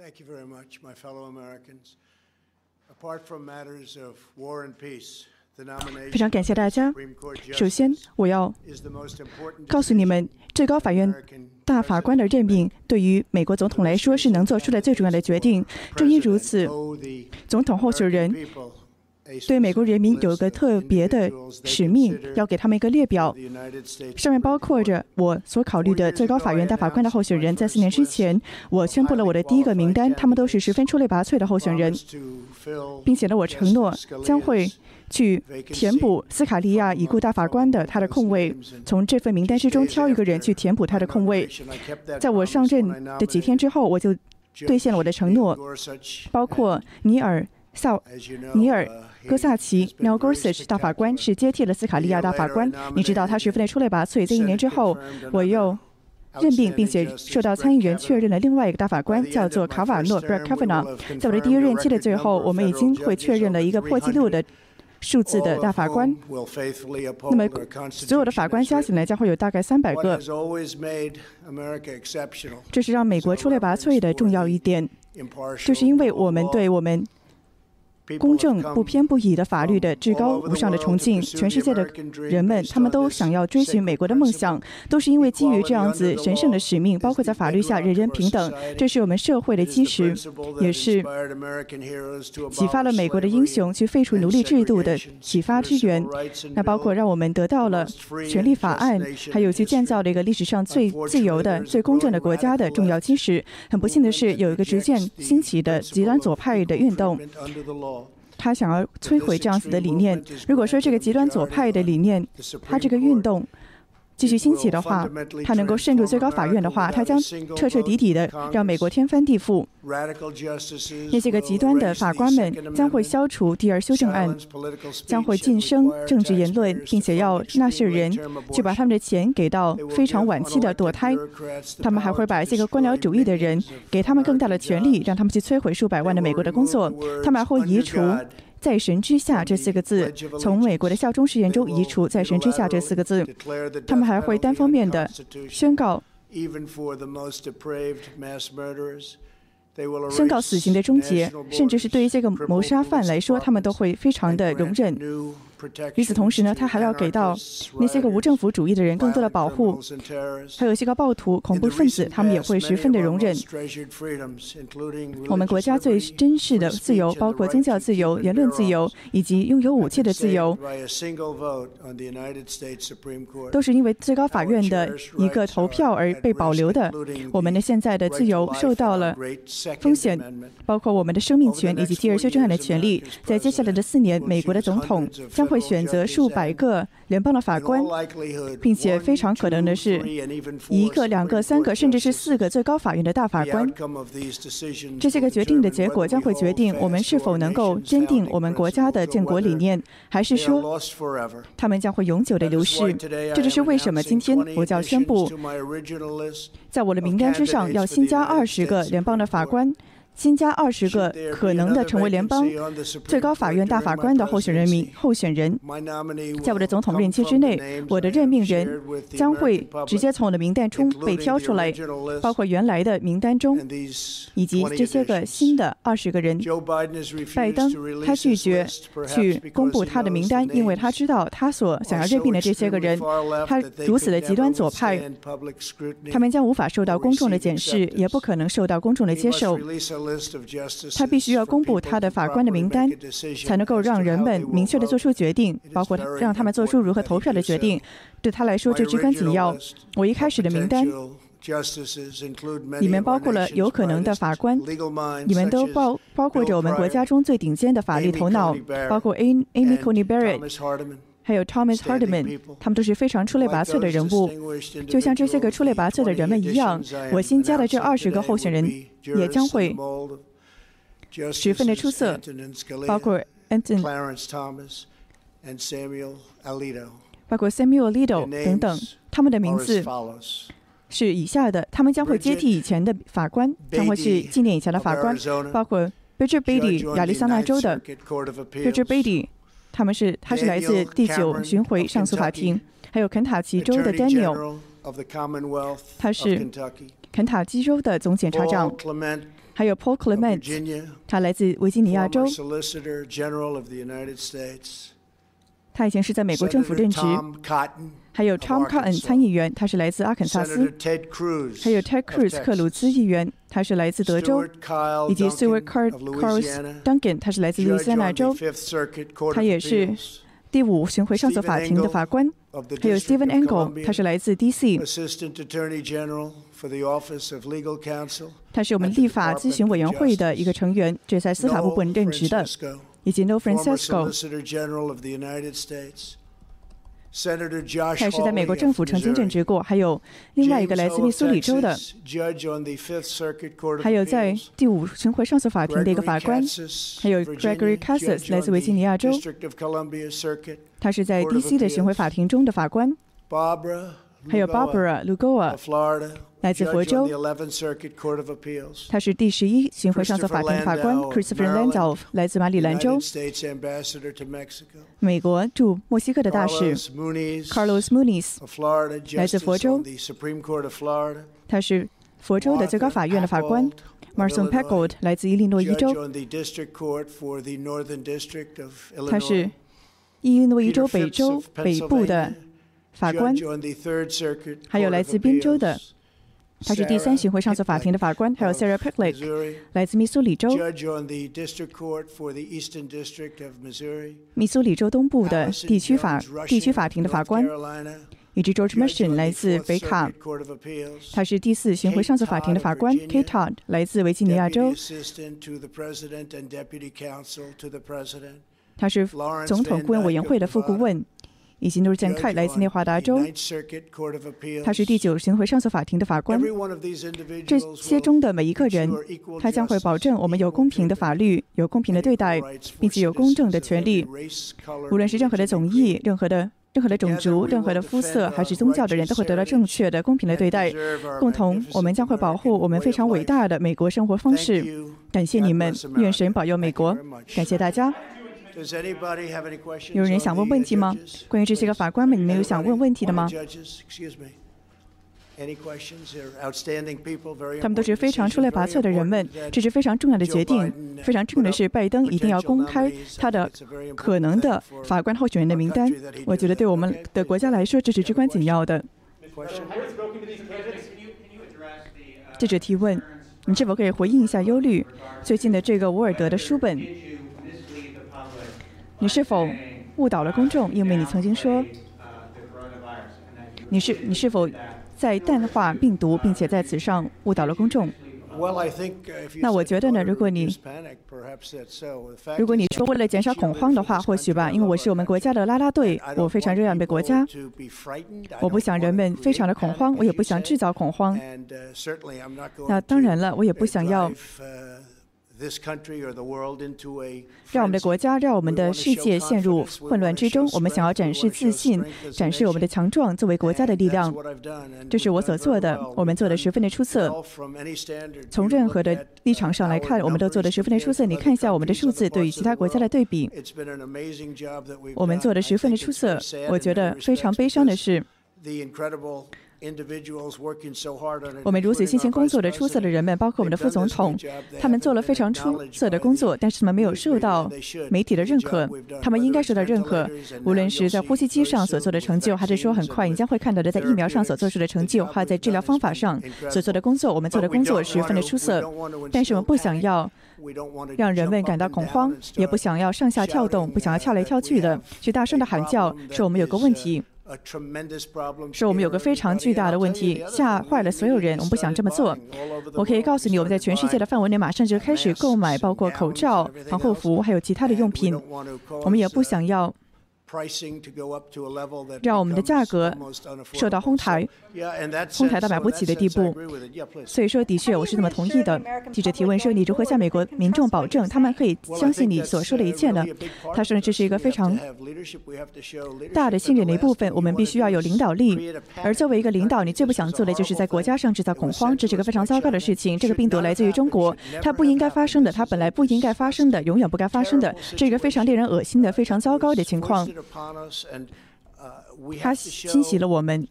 Thank you very much, my fellow Americans. Apart from matters of war and peace, the 非常感谢大家。首先我要告诉你们，最高法院大法官的任命对于美国总统来说是能做出的最重要的决定。正因如此总统候选人对美国人民有一个特别的使命，要给他们一个列表上面包括着我所考虑的最高法院大法官的候选人。在四年之前，我宣布了我的第一个名单，他们都是十分出类拔萃的候选人，并且呢，我承诺将会去填补斯卡利亚已故大法官的他的空位，从这份名单之中挑一个人去填补他的空位。在我上任的几天之后，我就兑现了我的承诺，包括尼尔萨尼尔戈萨奇 has been（Neil very Gorsuch） 大法官是接替了斯卡利亚大法官。你知道他十分的出类拔萃。在一年之后，我又任命并且受到参议员确认了另外一个大法官，叫做卡瓦诺 （Brett Kavanaugh）。在我的第一任期的最后，我们已经会确认了一个破纪录的数字的大法官。那么，所有的法官加起来将会有大概三百个。这是让美国出类拔萃的重要一点，就是因为我们对我们公正、不偏不倚的法律的至高无上的崇敬。全世界的人们，他们都想要追寻美国的梦想，都是因为基于这样子神圣的使命，包括在法律下人人平等，这是我们社会的基石，也是启发了美国的英雄去废除奴隶制度的启发之源。那包括让我们得到了权利法案，还有去建造了一个历史上最自由的、最公正的国家的重要基石。很不幸的是，有一个逐渐兴起的极端左派的运动，他想要摧毁这样子的理念。如果说这个极端左派的理念，他这个运动继续兴起的话，他能够渗入最高法院的话，他将彻彻底底的让美国天翻地覆。那些个极端的法官们将会消除第二修正案，将会晋升政治言论，并且要纳税人去把他们的钱给到非常晚期的堕胎。他们还会把这个官僚主义的人给他们更大的权利，让他们去摧毁数百万的美国的工作。他们还会移除。在神之下这四个字从美国的效忠誓言中移除“在神之下”这四个字，他们还会单方面的宣告宣告死刑的终结，甚至是对于这个谋杀犯来说，他们都会非常的容忍。与此同时呢，他还要给到那些个无政府主义的人更多的保护，还有一些个暴徒、恐怖分子，他们也会十分的容忍。我们国家最珍视的自由，包括宗教自由、言论自由以及拥有武器的自由，都是因为最高法院的一个投票而被保留的。我们的现在的自由受到了风险，包括我们的生命权以及第二修正案的权利。在接下来的四年，美国的总统将会选择数百个联邦的法官，并且非常可能的是，一个、两个、三个，甚至是四个最高法院的大法官。这些个决定的结果将会决定我们是否能够坚定我们国家的建国理念，还是说他们将会永久的流失。这就是为什么今天我就要宣布，在我的名单之上要新加二十个联邦的法官。新加二十个可能的成为联邦最高法院大法官的候选人名候选人，在我的总统任期之内，我的任命人将会直接从我的名单中被挑出来，包括原来的名单中以及这些个新的二十个人。拜登他拒绝去公布他的名单，因为他知道他所想要任命的这些个人，他如此的极端左派，他们将无法受到公众的检视，也不可能受到公众的接受。他必须要公布他的法官的名单，才能够让人们明确的做出决定，包括让他们做出如何投票的决定。对他来说，这至关紧要。我一开始的名单里面包括了有可能的法官，你们都包包括着我们国家中最顶尖的法律头脑，包括 Amy Coney Barrett。还有 Thomas Hardiman，他们都是非常出类拔萃的人物，就像这些个出类拔萃的人们一样。我新加的这二十个候选人也将会十分的出色，包括 Anton、包括 Samuel Alito 等等，他们的名字是以下的，他们将会接替以前的法官，将会去纪念以前的法官，包括 Bridger Beatty，亚利桑那州的 Bridger Beatty。他们是，他是来自第九巡回上诉法庭，还有肯塔基州的 Daniel，他是肯塔基州的总检察长，还有 Paul Clement，他来自维吉尼亚州。他以前是在美国政府任职。还有 Tom Cotton 参议员，他是来自阿肯萨斯。还有 Ted Cruz 克鲁兹议员，他是来自德州。以及 Stewart Carl Duncan，他是来自路易斯安那州。他也是第五巡回上诉法庭的法官。还有 Stephen Engel，他是来自 D.C。他是我们立法咨询委员会的一个成员，这在司法部门任职的。以及 No Francisco，他也是在美国政府曾经任职过。还有另外一个来自密苏里州的，还有在第五巡回上诉法庭的一个法官，还有 Gregory Cassis 来自维吉尼亚州，他是在 D.C. 的巡回法庭中的法官。还有 Barbara Lugoa，来自佛州，他是第十一巡回上诉法庭法官。Christopher Landolf 来自马里兰州，美国驻墨西哥的大使。Carlos Muniz 来自佛州，他是佛州的最高法院的法官。Marson Peckold 来自伊利诺伊州，他是伊利诺伊州北州北部的。法官，还有来自宾州的，他是第三巡回上诉法庭的法官，还有 Sarah Picklick，来自密苏里州，密苏里州东部的地区法地区法庭的法官，以及 George Mason 来自北卡，他是第四巡回上诉法庭的法官，Kate Todd 来自维吉尼亚州，他是总统顾问委员会的副顾问。以及 Nurjan Kai 来自内华达州，他是第九巡回上诉法庭的法官。这些中的每一个人，他将会保证我们有公平的法律、有公平的对待，并且有公正的权利。无论是任何的总裔、任何的任何的种族、任何的肤色还是宗教的人，都会得到正确的、公平的对待。共同，我们将会保护我们非常伟大的美国生活方式。感谢你们，愿神保佑美国。感谢大家。有人想问问题吗？关于这些个法官们，你们有想问问题的吗？他们都是非常出类拔萃的人们，这是非常重要的决定。非常重要的是，拜登一定要公开他的可能的法官候选人的名单。我觉得对我们的国家来说，这是至关紧要的。记者提问：你是否可以回应一下忧虑？最近的这个沃尔德的书本。你是否误导了公众？因为你曾经说，你是你是否在淡化病毒，并且在此上误导了公众？那我觉得呢，如果你如果你说为了减少恐慌的话，或许吧，因为我是我们国家的啦啦队，我非常热爱我们的国家，我不想人们非常的恐慌，我也不想制造恐慌。那当然了，我也不想要。让我们的国家，让我们的世界陷入混乱之中。我们想要展示自信，展示我们的强壮，作为国家的力量。这是我所做的，我们做的十分的出色。从任何的立场上来看，我们都做的十分的出色。你看一下我们的数字，对于其他国家的对比，我们做的十分的出色。我觉得非常悲伤的是。我们如此辛勤工作的出色的人们，包括我们的副总统，他们做了非常出色的工作，但是他们没有受到媒体的认可。他们应该受到认可，无论是在呼吸机上所做的成就，还是说很快你将会看到的在疫苗上所做出的成就，或在治疗方法上所做的工作。我们做的工作十分的出色，但是我们不想要让人们感到恐慌，也不想要上下跳动，不想要跳来跳去的，去大声的喊叫，说我们有个问题。说我们有个非常巨大的问题，吓坏了所有人。我们不想这么做。我可以告诉你，我们在全世界的范围内马上就开始购买，包括口罩、防护服，还有其他的用品。我们也不想要。让我们的价格受到哄抬，哄抬到买不起的地步。所以说，的确，我是这么同意的。记者提问说：“你如何向美国民众保证，他们可以相信你所说的一切呢？”他说：“这是一个非常大的信任的一部分，我们必须要有领导力。而作为一个领导，你最不想做的就是在国家上制造恐慌，这是一个非常糟糕的事情。这个病毒来自于中国，它不应该发生的，它本来不应该发生的，永远不该发生的，这是一个非常令人恶心的、非常糟糕的情况。” upon us, and 他侵袭了我们。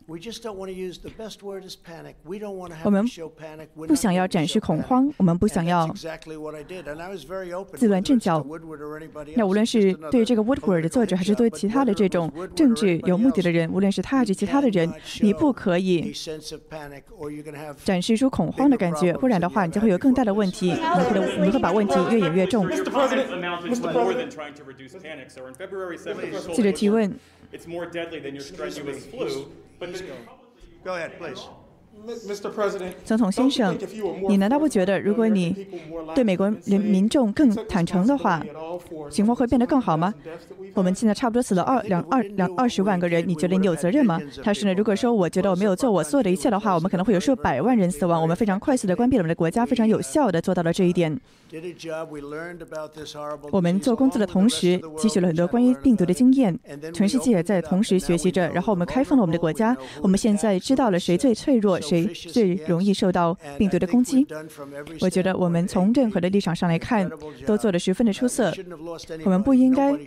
我们不想要展示恐慌，我们不想要自乱阵脚。那无论是对这个 Woodward 的作者，还是对其他的这种政治有目的的人，无论是他还是其他的人，你不可以展示出恐慌的感觉，不然的话，你就会有更大的问题，你会你会把问题越演越重。记者提问。your strenuous flu, but Go ahead, please. 总统先生，你难道不觉得，如果你对美国人民众更坦诚的话，情况会变得更好吗？我们现在差不多死了二两二两二十万个人，你觉得你有责任吗？他说呢，如果说我觉得我没有做我做的一切的话，我们可能会有数百万人死亡。我们非常快速的关闭了我们的国家，非常有效的做到了这一点。我们做工作的同时，汲取了很多关于病毒的经验。全世界也在同时学习着，然后我们开放了我们的国家。我们现在知道了谁最脆弱，谁最容易受到病毒的攻击。我觉得我们从任何的立场上来看，都做得十分的出色。我们不应该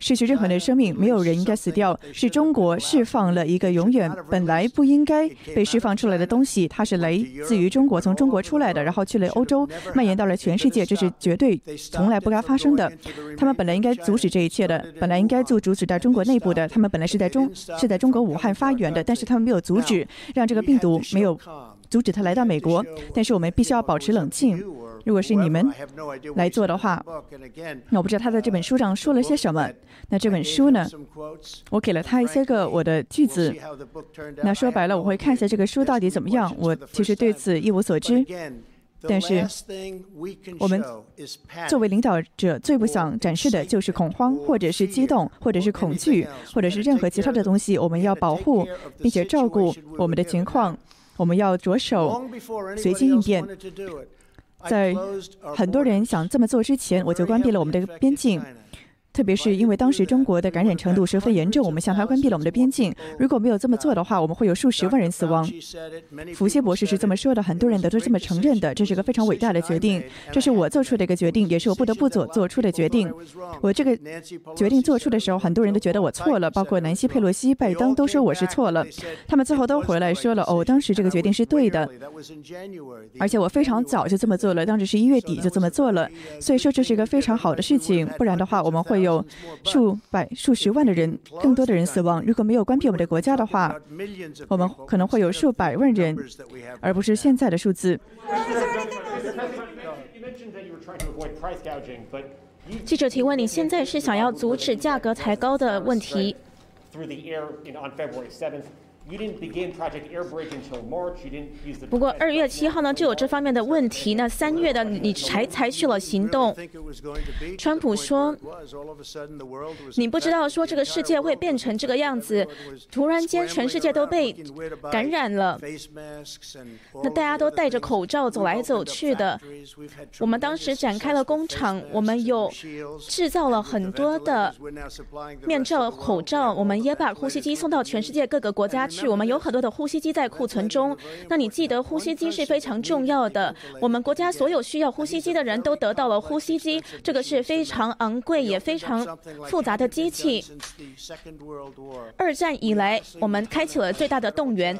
失去任何的生命，没有人应该死掉。是中国释放了一个永远本来不应该被释放出来的东西，它是来自于中国，从中国出来的，然后去了欧洲，蔓延到了全世界。这是绝对从来不该发生的。他们本来应该阻止这一切的，本来应该就阻止在中国内部的。他们本来是在中是在中国武汉发源的，但是他们没有阻止，让这个病毒没有阻止他来到美国。但是我们必须要保持冷静。如果是你们来做的话，那我不知道他在这本书上说了些什么。那这本书呢，我给了他一些个我的句子。那说白了，我会看一下这个书到底怎么样。我其实对此一无所知。但是，我们作为领导者最不想展示的就是恐慌，或者是激动，或者是恐惧，或者是任何其他的东西。我们要保护并且照顾我们的情况，我们要着手随机应变。在很多人想这么做之前，我就关闭了我们的边境。特别是因为当时中国的感染程度十分严重，我们向他关闭了我们的边境。如果没有这么做的话，我们会有数十万人死亡。福歇博士是这么说的，很多人都是这么承认的。这是个非常伟大的决定，这是我做出的一个决定，也是我不得不做做出的决定。我这个决定做出的时候，很多人都觉得我错了，包括南希·佩洛西、拜登都说我是错了。他们最后都回来说了：“哦，当时这个决定是对的，而且我非常早就这么做了，当时是一月底就这么做了。所以说这是一个非常好的事情，不然的话我们会有。”有数百、数十万的人，更多的人死亡。如果没有关闭我们的国家的话，我们可能会有数百万人，而不是现在的数字。记者提问：你现在是想要阻止价格抬高的问题？不过二月七号呢就有这方面的问题，那三月的你才采取了行动。川普说：“你不知道说这个世界会变成这个样子，突然间全世界都被感染了，那大家都戴着口罩走来走去的。我们当时展开了工厂，我们有制造了很多的面罩、口罩，我们也把呼吸机送到全世界各个国家去。”是我们有很多的呼吸机在库存中。那你记得呼吸机是非常重要的。我们国家所有需要呼吸机的人都得到了呼吸机。这个是非常昂贵也非常复杂的机器。二战以来，我们开启了最大的动员。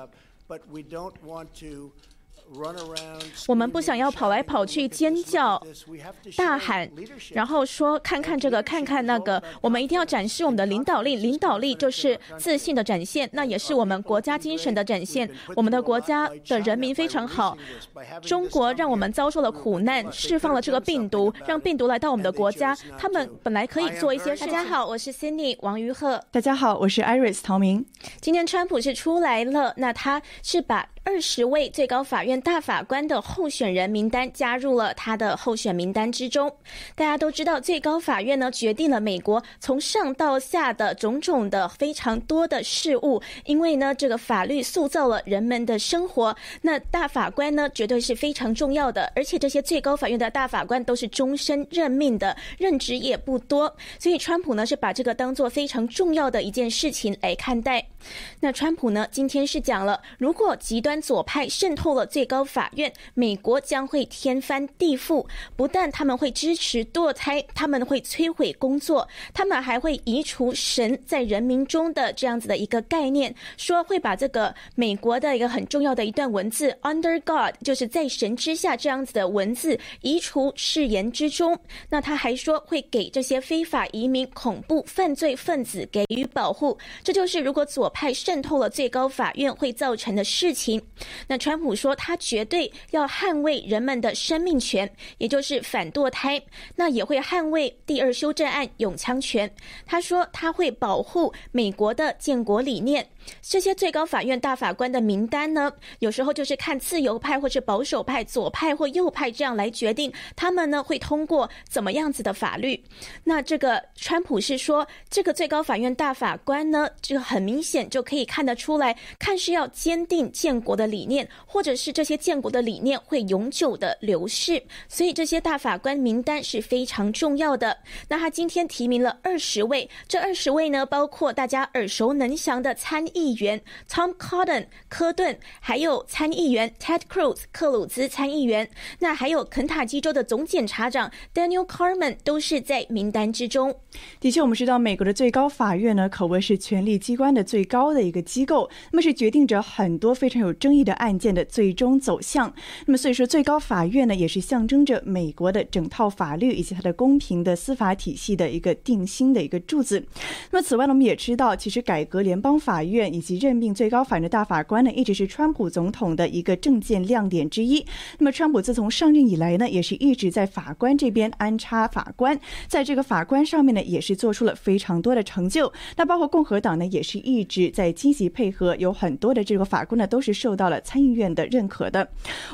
我们不想要跑来跑去尖叫、大喊，然后说看看这个看看那个。我们一定要展示我们的领导力，领导力就是自信的展现，那也是我们国家精神的展现。我们的国家的人民非常好，中国让我们遭受了苦难，释放了这个病毒，让病毒来到我们的国家。他们本来可以做一些事。大家好，我是 Cindy 王于鹤。大家好，我是 Iris 陶明。今天川普是出来了，那他是把。二十位最高法院大法官的候选人名单加入了他的候选名单之中。大家都知道，最高法院呢决定了美国从上到下的种种的非常多的事物，因为呢这个法律塑造了人们的生活。那大法官呢绝对是非常重要的，而且这些最高法院的大法官都是终身任命的，任职也不多。所以川普呢是把这个当做非常重要的一件事情来看待。那川普呢今天是讲了，如果极端。左派渗透了最高法院，美国将会天翻地覆。不但他们会支持堕胎，他们会摧毁工作，他们还会移除神在人民中的这样子的一个概念，说会把这个美国的一个很重要的一段文字 “under God”，就是在神之下这样子的文字移除誓言之中。那他还说会给这些非法移民、恐怖犯罪分子给予保护。这就是如果左派渗透了最高法院会造成的事情。那川普说他绝对要捍卫人们的生命权，也就是反堕胎，那也会捍卫第二修正案永枪权。他说他会保护美国的建国理念。这些最高法院大法官的名单呢，有时候就是看自由派或是保守派、左派或右派这样来决定，他们呢会通过怎么样子的法律。那这个川普是说，这个最高法院大法官呢，这个很明显就可以看得出来，看是要坚定建国的理念，或者是这些建国的理念会永久的流逝。所以这些大法官名单是非常重要的。那他今天提名了二十位，这二十位呢，包括大家耳熟能详的参议。员 Tom Cotton 科顿，还有参议员 Ted Cruz 克鲁兹参议员，那还有肯塔基州的总检察长 Daniel Carmen 都是在名单之中。的确，我们知道美国的最高法院呢，可谓是权力机关的最高的一个机构，那么是决定着很多非常有争议的案件的最终走向。那么所以说，最高法院呢，也是象征着美国的整套法律以及它的公平的司法体系的一个定心的一个柱子。那么此外呢，我们也知道，其实改革联邦法院。以及任命最高法院的大法官呢，一直是川普总统的一个政见亮点之一。那么，川普自从上任以来呢，也是一直在法官这边安插法官，在这个法官上面呢，也是做出了非常多的成就。那包括共和党呢，也是一直在积极配合，有很多的这个法官呢，都是受到了参议院的认可的。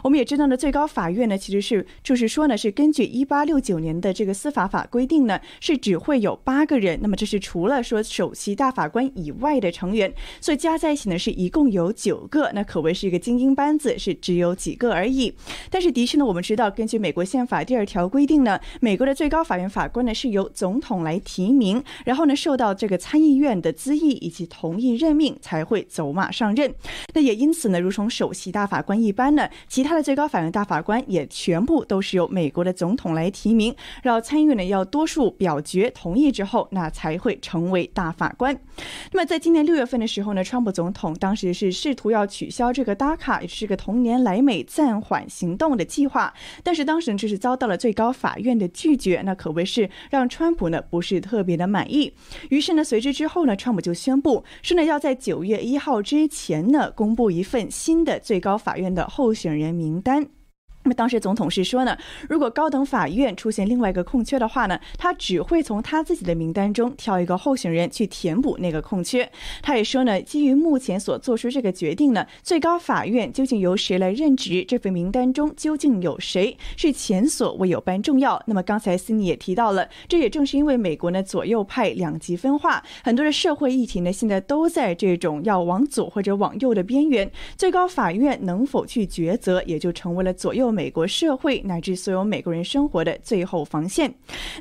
我们也知道呢，最高法院呢，其实是就是说呢，是根据一八六九年的这个司法法规定呢，是只会有八个人。那么这是除了说首席大法官以外的成员。所以加在一起呢，是一共有九个，那可谓是一个精英班子，是只有几个而已。但是的确呢，我们知道，根据美国宪法第二条规定呢，美国的最高法院法官呢是由总统来提名，然后呢受到这个参议院的资议以及同意任命才会走马上任。那也因此呢，如同首席大法官一般呢，其他的最高法院大法官也全部都是由美国的总统来提名，然后参议院呢要多数表决同意之后，那才会成为大法官。那么在今年六月份的时候。呢，川普总统当时是试图要取消这个 DACA，也是个同年来美暂缓行动的计划，但是当时呢，就是遭到了最高法院的拒绝，那可谓是让川普呢不是特别的满意。于是呢，随之之后呢，川普就宣布说呢，要在九月一号之前呢，公布一份新的最高法院的候选人名单。那么当时总统是说呢，如果高等法院出现另外一个空缺的话呢，他只会从他自己的名单中挑一个候选人去填补那个空缺。他也说呢，基于目前所做出这个决定呢，最高法院究竟由谁来任职，这份名单中究竟有谁，是前所未有般重要。那么刚才斯尼也提到了，这也正是因为美国呢左右派两极分化，很多的社会议题呢现在都在这种要往左或者往右的边缘，最高法院能否去抉择，也就成为了左右。美国社会乃至所有美国人生活的最后防线。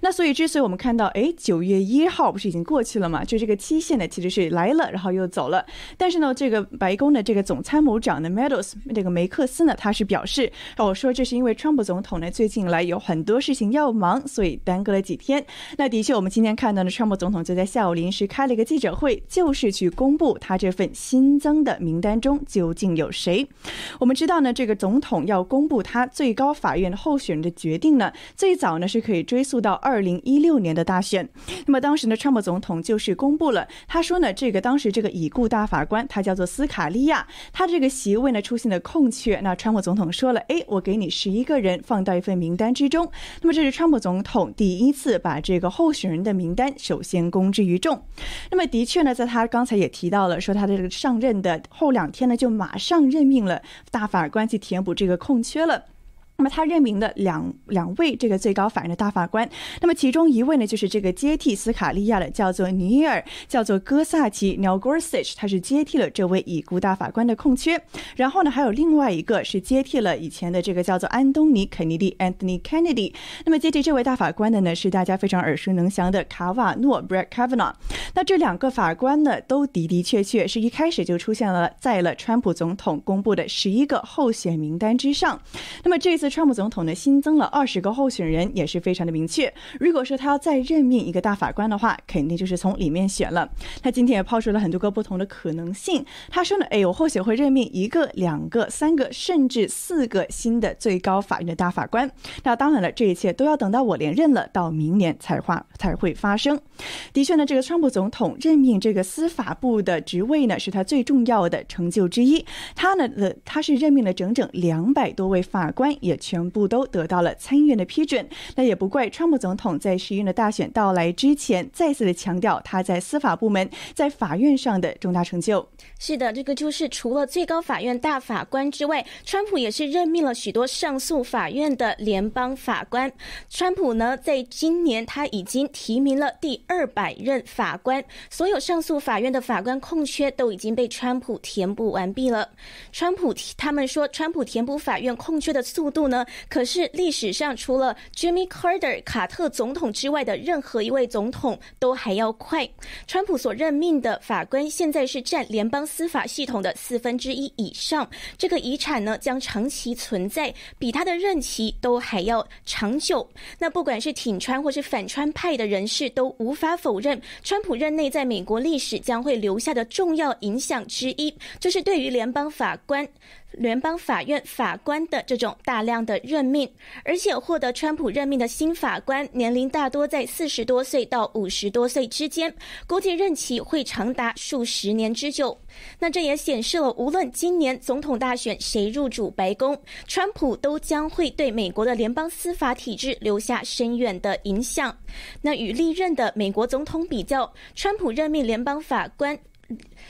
那所以，之所以我们看到，哎，九月一号不是已经过去了吗？就这个期限呢，其实是来了，然后又走了。但是呢，这个白宫的这个总参谋长呢，Meadows 这个梅克斯呢，他是表示，我说这是因为川普总统呢最近来有很多事情要忙，所以耽搁了几天。那的确，我们今天看到呢，川普总统就在下午临时开了一个记者会，就是去公布他这份新增的名单中究竟有谁。我们知道呢，这个总统要公布他。最高法院候选人的决定呢，最早呢是可以追溯到二零一六年的大选。那么当时呢，川普总统就是公布了，他说呢，这个当时这个已故大法官他叫做斯卡利亚，他这个席位呢出现了空缺。那川普总统说了，哎，我给你十一个人放到一份名单之中。那么这是川普总统第一次把这个候选人的名单首先公之于众。那么的确呢，在他刚才也提到了，说他的这个上任的后两天呢，就马上任命了大法官去填补这个空缺了。那么他任命了两两位这个最高法院的大法官，那么其中一位呢就是这个接替斯卡利亚的，叫做尼尔，叫做戈萨奇 （Neil Gorsuch），他是接替了这位已故大法官的空缺。然后呢，还有另外一个是接替了以前的这个叫做安东尼·肯尼迪 （Anthony Kennedy）。那么接替这位大法官的呢是大家非常耳熟能详的卡瓦诺 （Brett Kavanaugh）。那这两个法官呢都的的确确是一开始就出现了在了川普总统公布的十一个候选名单之上。那么这次。川普总统呢新增了二十个候选人，也是非常的明确。如果说他要再任命一个大法官的话，肯定就是从里面选了。他今天也抛出了很多个不同的可能性。他说呢，哎，我或许会任命一个、两个、三个，甚至四个新的最高法院的大法官。那当然了，这一切都要等到我连任了，到明年才发才会发生。的确呢，这个川普总统任命这个司法部的职位呢，是他最重要的成就之一。他呢，呃，他是任命了整整两百多位法官，也全部都得到了参议院的批准。那也不怪川普总统在十一月的大选到来之前，再次的强调他在司法部门、在法院上的重大成就。是的，这个就是除了最高法院大法官之外，川普也是任命了许多上诉法院的联邦法官。川普呢，在今年他已经提名了第二百任法官，所有上诉法院的法官空缺都已经被川普填补完毕了。川普他们说，川普填补法院空缺的速度呢，可是历史上除了 Jimmy Carter 卡特总统之外的任何一位总统都还要快。川普所任命的法官现在是占联邦。司法系统的四分之一以上，这个遗产呢将长期存在，比他的任期都还要长久。那不管是挺川或是反川派的人士都无法否认，川普任内在美国历史将会留下的重要影响之一，就是对于联邦法官。联邦法院法官的这种大量的任命，而且获得川普任命的新法官年龄大多在四十多岁到五十多岁之间，估计任期会长达数十年之久。那这也显示了，无论今年总统大选谁入主白宫，川普都将会对美国的联邦司法体制留下深远的影响。那与历任的美国总统比较，川普任命联邦法官。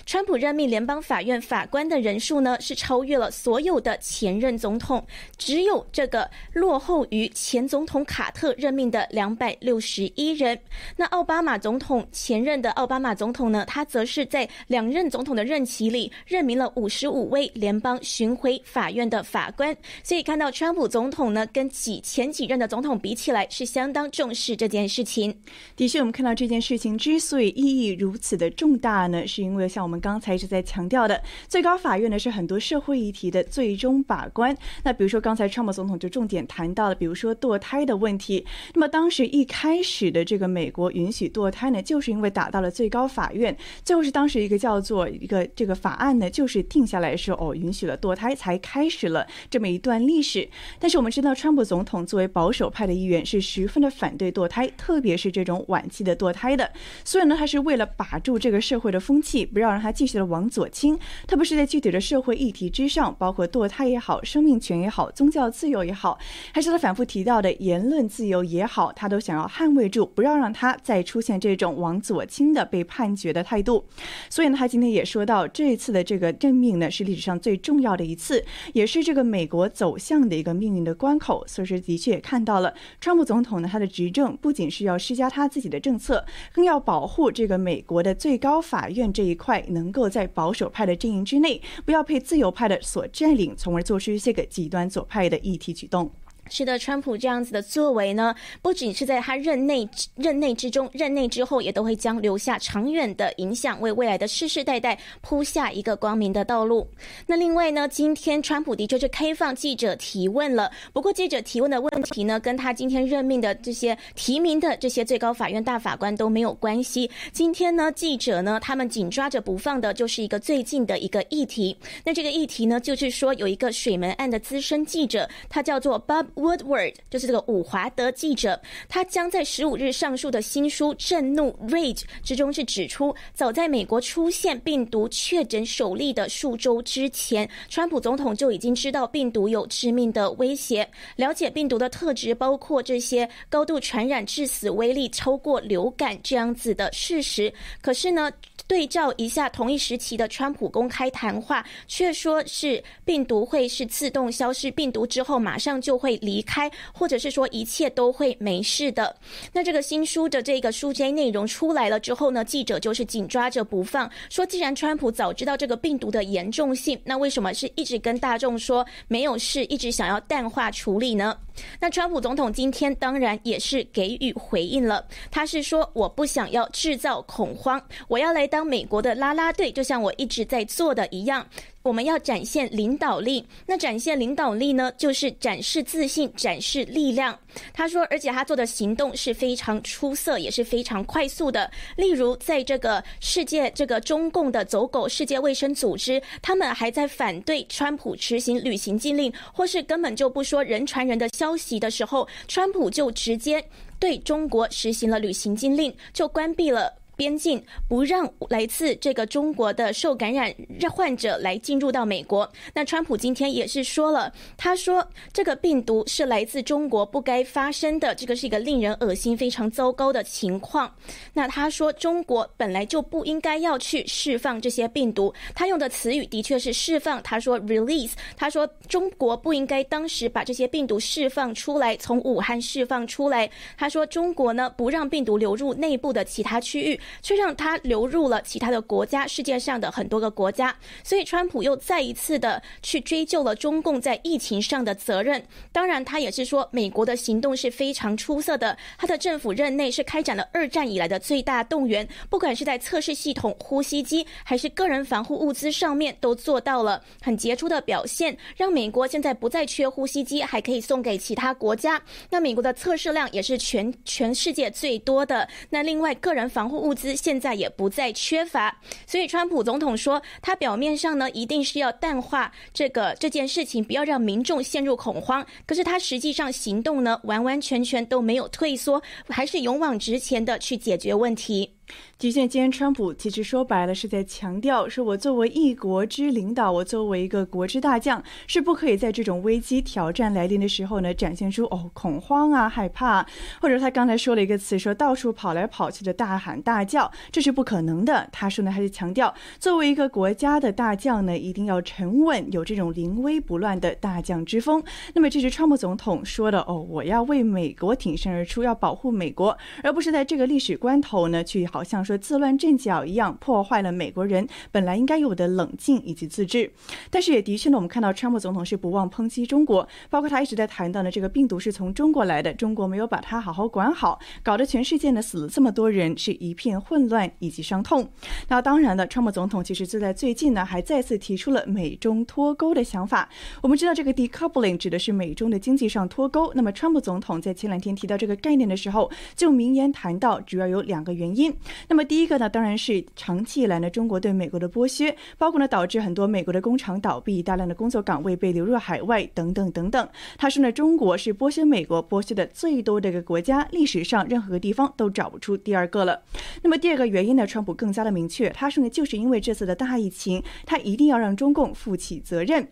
川普任命联邦法院法官的人数呢，是超越了所有的前任总统，只有这个落后于前总统卡特任命的两百六十一人。那奥巴马总统前任的奥巴马总统呢，他则是在两任总统的任期里任命了五十五位联邦巡回法院的法官。所以看到川普总统呢，跟几前几任的总统比起来，是相当重视这件事情。的确，我们看到这件事情之所以意义如此的重大呢，是因因为像。我们刚才一直在强调的，最高法院呢是很多社会议题的最终把关。那比如说刚才川普总统就重点谈到了，比如说堕胎的问题。那么当时一开始的这个美国允许堕胎呢，就是因为打到了最高法院，最后是当时一个叫做一个这个法案呢，就是定下来说哦，允许了堕胎，才开始了这么一段历史。但是我们知道，川普总统作为保守派的议员，是十分的反对堕胎，特别是这种晚期的堕胎的。所以呢，他是为了把住这个社会的风气，不要让他继续的往左倾，特别是在具体的社会议题之上，包括堕胎也好、生命权也好、宗教自由也好，还是他反复提到的言论自由也好，他都想要捍卫住，不要让他再出现这种往左倾的被判决的态度。所以呢，他今天也说到，这一次的这个任命呢，是历史上最重要的一次，也是这个美国走向的一个命运的关口。所以说，的确也看到了，川普总统呢，他的执政不仅是要施加他自己的政策，更要保护这个美国的最高法院这这一块能够。在保守派的阵营之内，不要被自由派的所占领，从而做出一些个极端左派的议题举动。是的，川普这样子的作为呢，不仅是在他任内任内之中，任内之后也都会将留下长远的影响，为未来的世世代代铺下一个光明的道路。那另外呢，今天川普的确是开放记者提问了，不过记者提问的问题呢，跟他今天任命的这些提名的这些最高法院大法官都没有关系。今天呢，记者呢，他们紧抓着不放的就是一个最近的一个议题。那这个议题呢，就是说有一个水门案的资深记者，他叫做 Bob。Woodward 就是这个伍华德记者，他将在十五日上述的新书《震怒 Rage》之中是指出，早在美国出现病毒确诊首例的数周之前，川普总统就已经知道病毒有致命的威胁，了解病毒的特质，包括这些高度传染、致死威力超过流感这样子的事实。可是呢？对照一下同一时期的川普公开谈话，却说是病毒会是自动消失，病毒之后马上就会离开，或者是说一切都会没事的。那这个新书的这个书摘内容出来了之后呢，记者就是紧抓着不放，说既然川普早知道这个病毒的严重性，那为什么是一直跟大众说没有事，一直想要淡化处理呢？那川普总统今天当然也是给予回应了，他是说我不想要制造恐慌，我要来。当美国的拉拉队，就像我一直在做的一样。我们要展现领导力，那展现领导力呢，就是展示自信，展示力量。他说，而且他做的行动是非常出色，也是非常快速的。例如，在这个世界，这个中共的走狗世界卫生组织，他们还在反对川普执行旅行禁令，或是根本就不说人传人的消息的时候，川普就直接对中国实行了旅行禁令，就关闭了。边境不让来自这个中国的受感染患者来进入到美国。那川普今天也是说了，他说这个病毒是来自中国，不该发生的，这个是一个令人恶心、非常糟糕的情况。那他说中国本来就不应该要去释放这些病毒，他用的词语的确是释放。他说 release，他说中国不应该当时把这些病毒释放出来，从武汉释放出来。他说中国呢不让病毒流入内部的其他区域。却让它流入了其他的国家，世界上的很多个国家。所以，川普又再一次的去追究了中共在疫情上的责任。当然，他也是说，美国的行动是非常出色的。他的政府任内是开展了二战以来的最大动员，不管是在测试系统、呼吸机，还是个人防护物资上面，都做到了很杰出的表现，让美国现在不再缺呼吸机，还可以送给其他国家。那美国的测试量也是全全世界最多的。那另外，个人防护物。物资现在也不再缺乏，所以川普总统说，他表面上呢一定是要淡化这个这件事情，不要让民众陷入恐慌。可是他实际上行动呢，完完全全都没有退缩，还是勇往直前的去解决问题。局限今天川普其实说白了是在强调，说我作为一国之领导，我作为一个国之大将，是不可以在这种危机挑战来临的时候呢，展现出哦恐慌啊、害怕，或者他刚才说了一个词，说到处跑来跑去的大喊大叫，这是不可能的。他说呢，还是强调作为一个国家的大将呢，一定要沉稳，有这种临危不乱的大将之风。那么这是川普总统说的哦，我要为美国挺身而出，要保护美国，而不是在这个历史关头呢，去 好像说。自乱阵脚一样，破坏了美国人本来应该有的冷静以及自制。但是也的确呢，我们看到川普总统是不忘抨击中国，包括他一直在谈到的这个病毒是从中国来的，中国没有把它好好管好，搞得全世界呢死了这么多人，是一片混乱以及伤痛。那当然了，川普总统其实就在最近呢，还再次提出了美中脱钩的想法。我们知道这个 decoupling 指的是美中的经济上脱钩。那么川普总统在前两天提到这个概念的时候，就明言谈到主要有两个原因。那么第一个呢，当然是长期以来呢，中国对美国的剥削，包括呢导致很多美国的工厂倒闭，大量的工作岗位被流入海外等等等等。他说呢，中国是剥削美国剥削的最多的一个国家，历史上任何个地方都找不出第二个了。那么第二个原因呢，川普更加的明确，他说呢，就是因为这次的大疫情，他一定要让中共负起责任。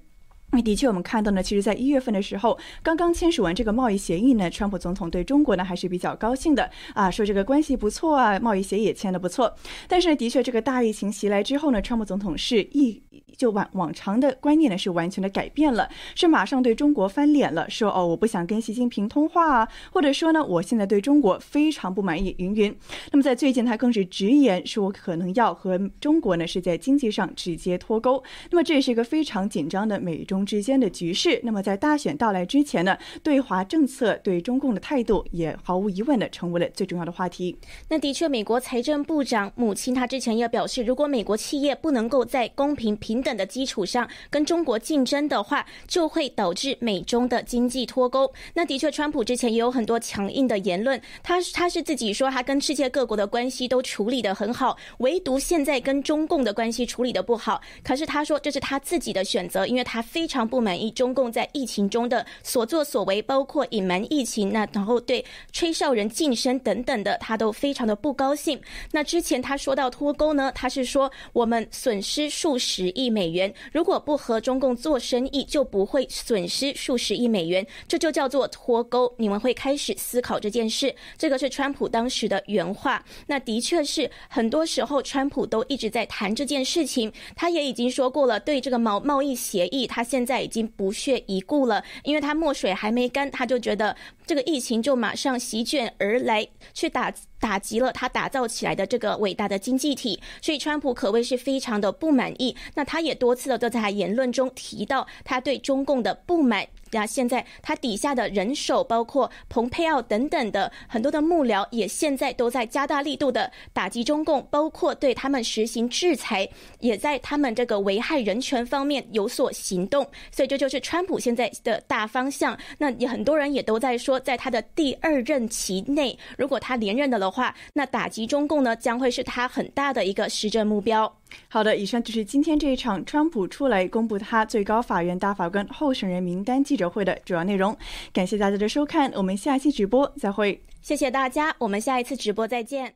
那的确，我们看到呢，其实，在一月份的时候，刚刚签署完这个贸易协议呢，川普总统对中国呢还是比较高兴的啊，说这个关系不错啊，贸易协议也签的不错。但是呢，的确，这个大疫情袭来之后呢，川普总统是一。就往往常的观念呢是完全的改变了，是马上对中国翻脸了，说哦我不想跟习近平通话啊，或者说呢我现在对中国非常不满意，云云。那么在最近他更是直言说，可能要和中国呢是在经济上直接脱钩。那么这是一个非常紧张的美中之间的局势。那么在大选到来之前呢，对华政策对中共的态度也毫无疑问的成为了最重要的话题。那的确，美国财政部长母亲她之前也表示，如果美国企业不能够在公平平平等的基础上跟中国竞争的话，就会导致美中的经济脱钩。那的确，川普之前也有很多强硬的言论，他他是自己说他跟世界各国的关系都处理的很好，唯独现在跟中共的关系处理的不好。可是他说这是他自己的选择，因为他非常不满意中共在疫情中的所作所为，包括隐瞒疫情，那然后对吹哨人晋升等等的，他都非常的不高兴。那之前他说到脱钩呢，他是说我们损失数十亿美元，如果不和中共做生意，就不会损失数十亿美元，这就叫做脱钩。你们会开始思考这件事，这个是川普当时的原话。那的确是很多时候，川普都一直在谈这件事情。他也已经说过了，对这个贸贸易协议，他现在已经不屑一顾了，因为他墨水还没干，他就觉得这个疫情就马上席卷而来，去打打击了他打造起来的这个伟大的经济体。所以，川普可谓是非常的不满意。那他也多次的都在他言论中提到他对中共的不满。那现在他底下的人手，包括蓬佩奥等等的很多的幕僚，也现在都在加大力度的打击中共，包括对他们实行制裁，也在他们这个危害人权方面有所行动。所以这就是川普现在的大方向。那也很多人也都在说，在他的第二任期内，如果他连任了的话，那打击中共呢，将会是他很大的一个施政目标。好的，以上就是今天这一场川普出来公布他最高法院大法官候选人名单记者会的主要内容。感谢大家的收看，我们下期直播再会。谢谢大家，我们下一次直播再见。